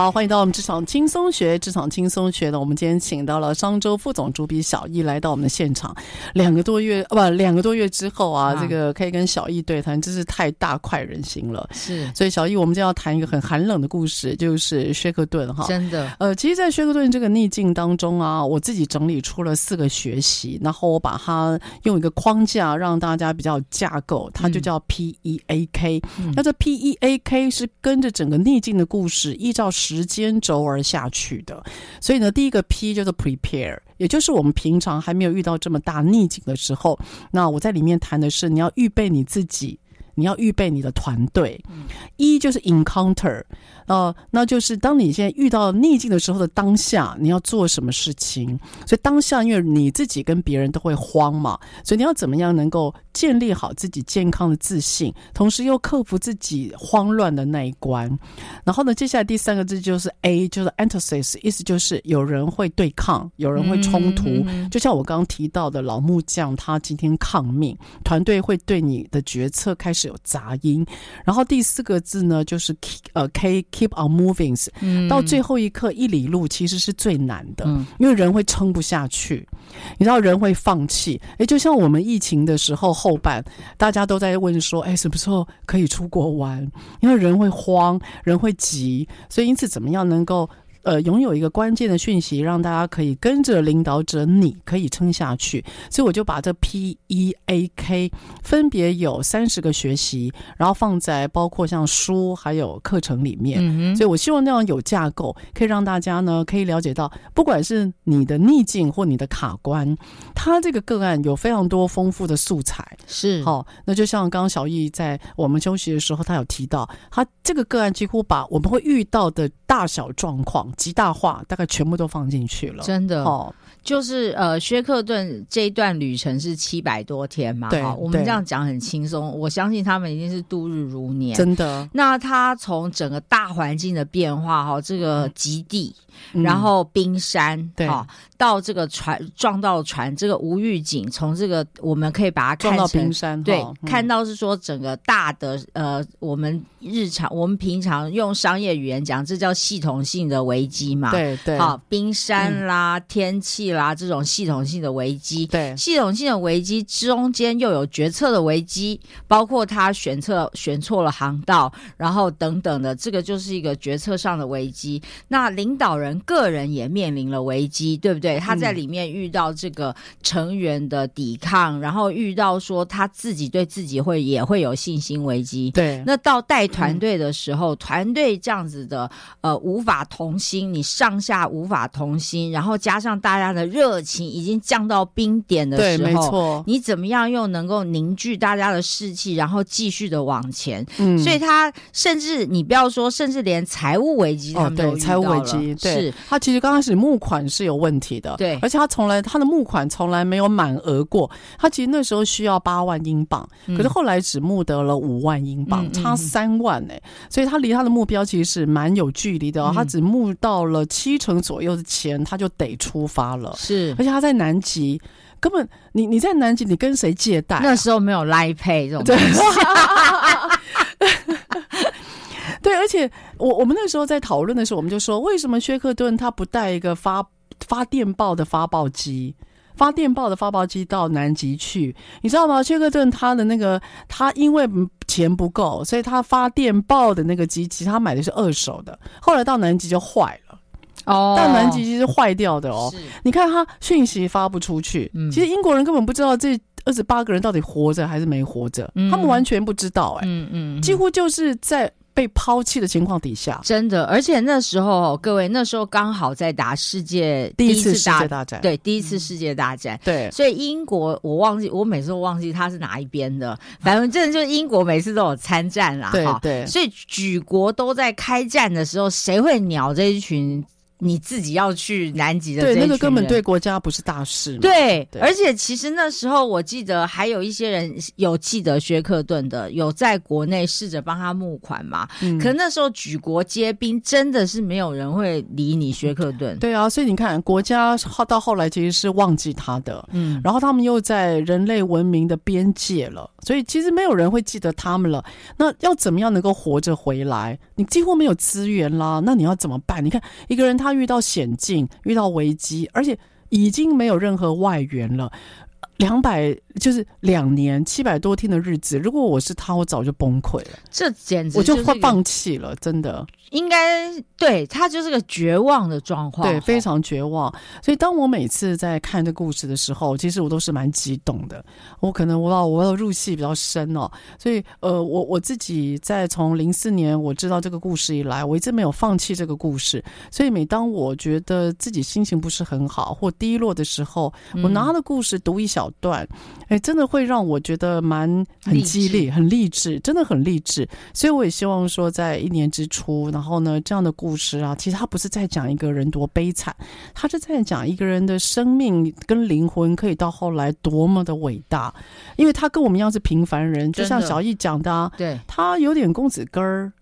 好，欢迎到我们职场轻松学。职场轻松学呢，我们今天请到了商周副总主笔小易来到我们的现场。两个多月，不，两个多月之后啊，啊这个可以跟小易对谈，真是太大快人心了。是，所以小易，我们今天要谈一个很寒冷的故事，就是薛克顿哈。真的，呃，其实，在薛克顿这个逆境当中啊，我自己整理出了四个学习，然后我把它用一个框架让大家比较架构，它就叫 P E A K。嗯、那这 P E A K 是跟着整个逆境的故事，依照时时间轴而下去的，所以呢，第一个 P 就是 prepare，也就是我们平常还没有遇到这么大逆境的时候，那我在里面谈的是你要预备你自己，你要预备你的团队。一、嗯、就是 encounter。呃，那就是当你现在遇到逆境的时候的当下，你要做什么事情？所以当下，因为你自己跟别人都会慌嘛，所以你要怎么样能够建立好自己健康的自信，同时又克服自己慌乱的那一关。然后呢，接下来第三个字就是 A，就是 antithesis，意思就是有人会对抗，有人会冲突。嗯、就像我刚刚提到的老木匠，他今天抗命，团队会对你的决策开始有杂音。然后第四个字呢，就是 K，呃 K。Keep on moving，到最后一刻一里路其实是最难的，嗯、因为人会撑不下去，你知道人会放弃。哎，就像我们疫情的时候后半，大家都在问说，哎，什么时候可以出国玩？因为人会慌，人会急，所以因此怎么样能够？呃，拥有一个关键的讯息，让大家可以跟着领导者，你可以撑下去。所以我就把这 P E A K 分别有三十个学习，然后放在包括像书还有课程里面。嗯、所以我希望那样有架构，可以让大家呢可以了解到，不管是你的逆境或你的卡关，他这个个案有非常多丰富的素材。是，好，那就像刚刚小易在我们休息的时候，他有提到，他这个个案几乎把我们会遇到的大小状况。极大化，大概全部都放进去了。真的，哦，就是呃，薛克顿这一段旅程是七百多天嘛。对，我们这样讲很轻松。我相信他们一定是度日如年。真的。那他从整个大环境的变化，哈，这个极地。嗯然后冰山，嗯、对，到这个船撞到船，这个无预警，从这个我们可以把它看到冰山，对，嗯、看到是说整个大的呃，我们日常我们平常用商业语言讲，这叫系统性的危机嘛，对对，好，冰山啦、嗯、天气啦这种系统性的危机，对，系统性的危机中间又有决策的危机，包括他选错选错了航道，然后等等的，这个就是一个决策上的危机。那领导人。人个人也面临了危机，对不对？他在里面遇到这个成员的抵抗，嗯、然后遇到说他自己对自己会也会有信心危机。对，那到带团队的时候，嗯、团队这样子的呃无法同心，你上下无法同心，然后加上大家的热情已经降到冰点的时候，对，没错，你怎么样又能够凝聚大家的士气，然后继续的往前？嗯，所以他甚至你不要说，甚至连财务危机他们都遇到了，哦、财务危机对。是他其实刚开始募款是有问题的，对，而且他从来他的募款从来没有满额过。他其实那时候需要八万英镑，嗯、可是后来只募得了五万英镑，嗯、差三万呢、所以他离他的目标其实是蛮有距离的哦。嗯、他只募到了七成左右的钱，他就得出发了。是，而且他在南极，根本你你在南极，你跟谁借贷、啊？那时候没有 Line Pay 这种东西。对，而且我我们那时候在讨论的时候，我们就说，为什么薛克顿他不带一个发发电报的发报机，发电报的发报机到南极去？你知道吗？薛克顿他的那个，他因为钱不够，所以他发电报的那个机器，他买的是二手的，后来到南极就坏了。哦，但南极其实坏掉的哦。你看他讯息发不出去，嗯、其实英国人根本不知道这二十八个人到底活着还是没活着，嗯、他们完全不知道、欸。哎，嗯嗯，几乎就是在。被抛弃的情况底下，真的，而且那时候各位那时候刚好在打世界第一次世界大战，对，第一次世界大战，对，所以英国我忘记，我每次都忘记他是哪一边的，反正真的就是英国每次都有参战啦，对对，所以举国都在开战的时候，谁会鸟这一群你自己要去南极的对，那个根本对国家不是大事对而且其实那时候我记得还有一些人有记得薛克顿的，有在国内试着帮他募款嘛。嗯，可那时候举国皆兵，真的是没有人会理你薛克顿。对啊，所以你看，国家到后来其实是忘记他的。嗯，然后他们又在人类文明的边界了，所以其实没有人会记得他们了。那要怎么样能够活着回来？你几乎没有资源啦，那你要怎么办？你看一个人他他遇到险境，遇到危机，而且已经没有任何外援了，两百就是两年七百多天的日子，如果我是他，我早就崩溃了。这简直我就会放弃了，真的。应该对他就是个绝望的状况，对，非常绝望。所以当我每次在看这故事的时候，其实我都是蛮激动的。我可能我要我要入戏比较深哦，所以呃，我我自己在从零四年我知道这个故事以来，我一直没有放弃这个故事。所以每当我觉得自己心情不是很好或低落的时候，我拿的故事读一小段。哎，真的会让我觉得蛮很激励、很励志，真的很励志。所以我也希望说，在一年之初，然后呢，这样的故事啊，其实他不是在讲一个人多悲惨，他是在讲一个人的生命跟灵魂可以到后来多么的伟大。因为他跟我们一样是平凡人，就像小易讲的啊，对，他有点公子哥儿，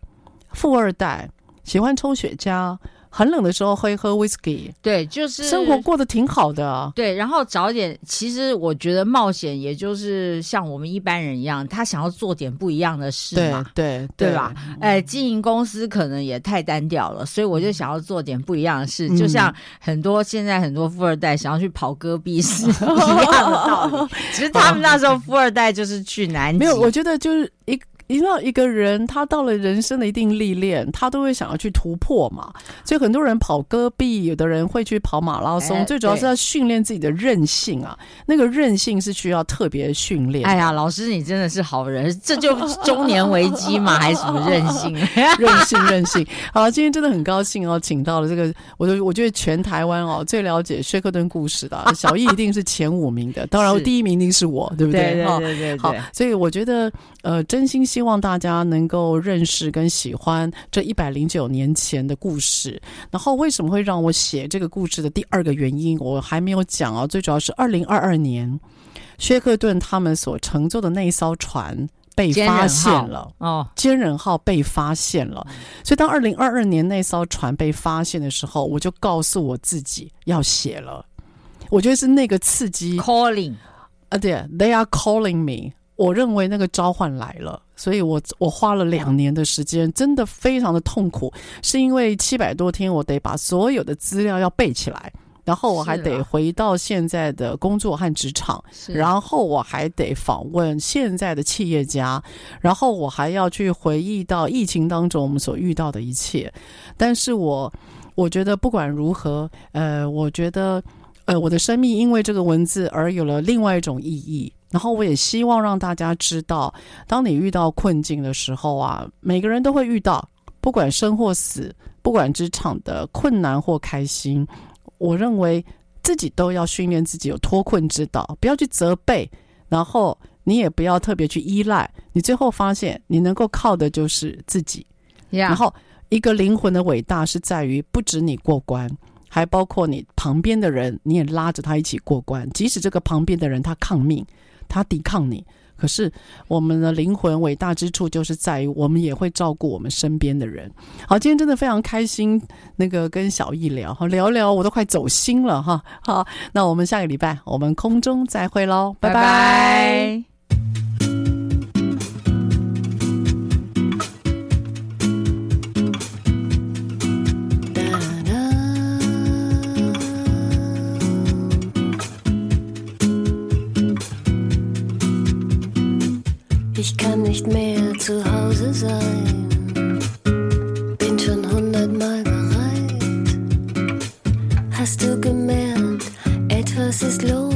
富二代，喜欢抽雪茄。很冷的时候会喝 whisky，对，就是生活过得挺好的啊。对，然后找点，其实我觉得冒险也就是像我们一般人一样，他想要做点不一样的事嘛，对对对吧？哎，经营公司可能也太单调了，所以我就想要做点不一样的事，嗯、就像很多现在很多富二代想要去跑戈壁是 一样的道理。其实他们那时候 富二代就是去南极，没有，我觉得就是一。你知道一个人，他到了人生的一定历练，他都会想要去突破嘛。所以很多人跑戈壁，有的人会去跑马拉松，最主要是要训练自己的韧性啊。那个韧性是需要特别训练。哎呀，老师你真的是好人，这就中年危机嘛，还是什么韧性？韧性，韧性。好，今天真的很高兴哦，请到了这个，我就我觉得全台湾哦最了解薛克顿故事的小易一定是前五名的，当然第一名一定是我，对不对？对对对对。好，所以我觉得呃，真心。希望大家能够认识跟喜欢这一百零九年前的故事。然后为什么会让我写这个故事的第二个原因，我还没有讲啊。最主要是二零二二年，薛克顿他们所乘坐的那一艘船被发现了哦，坚忍号被发现了。所以当二零二二年那艘船被发现的时候，我就告诉我自己要写了。我觉得是那个刺激，calling 啊，对，they are calling me。我认为那个召唤来了，所以我我花了两年的时间，真的非常的痛苦，是因为七百多天，我得把所有的资料要背起来，然后我还得回到现在的工作和职场，然后我还得访问现在的企业家，然后我还要去回忆到疫情当中我们所遇到的一切，但是我我觉得不管如何，呃，我觉得呃，我的生命因为这个文字而有了另外一种意义。然后我也希望让大家知道，当你遇到困境的时候啊，每个人都会遇到，不管生或死，不管职场的困难或开心，我认为自己都要训练自己有脱困之道，不要去责备，然后你也不要特别去依赖，你最后发现你能够靠的就是自己。然后一个灵魂的伟大是在于，不止你过关。还包括你旁边的人，你也拉着他一起过关。即使这个旁边的人他抗命，他抵抗你，可是我们的灵魂伟大之处就是在于，我们也会照顾我们身边的人。好，今天真的非常开心，那个跟小易聊，好聊聊，我都快走心了哈。好，那我们下个礼拜我们空中再会喽，拜拜。拜拜。Ich kann nicht mehr zu Hause sein. Bin schon hundertmal bereit. Hast du gemerkt, etwas ist los?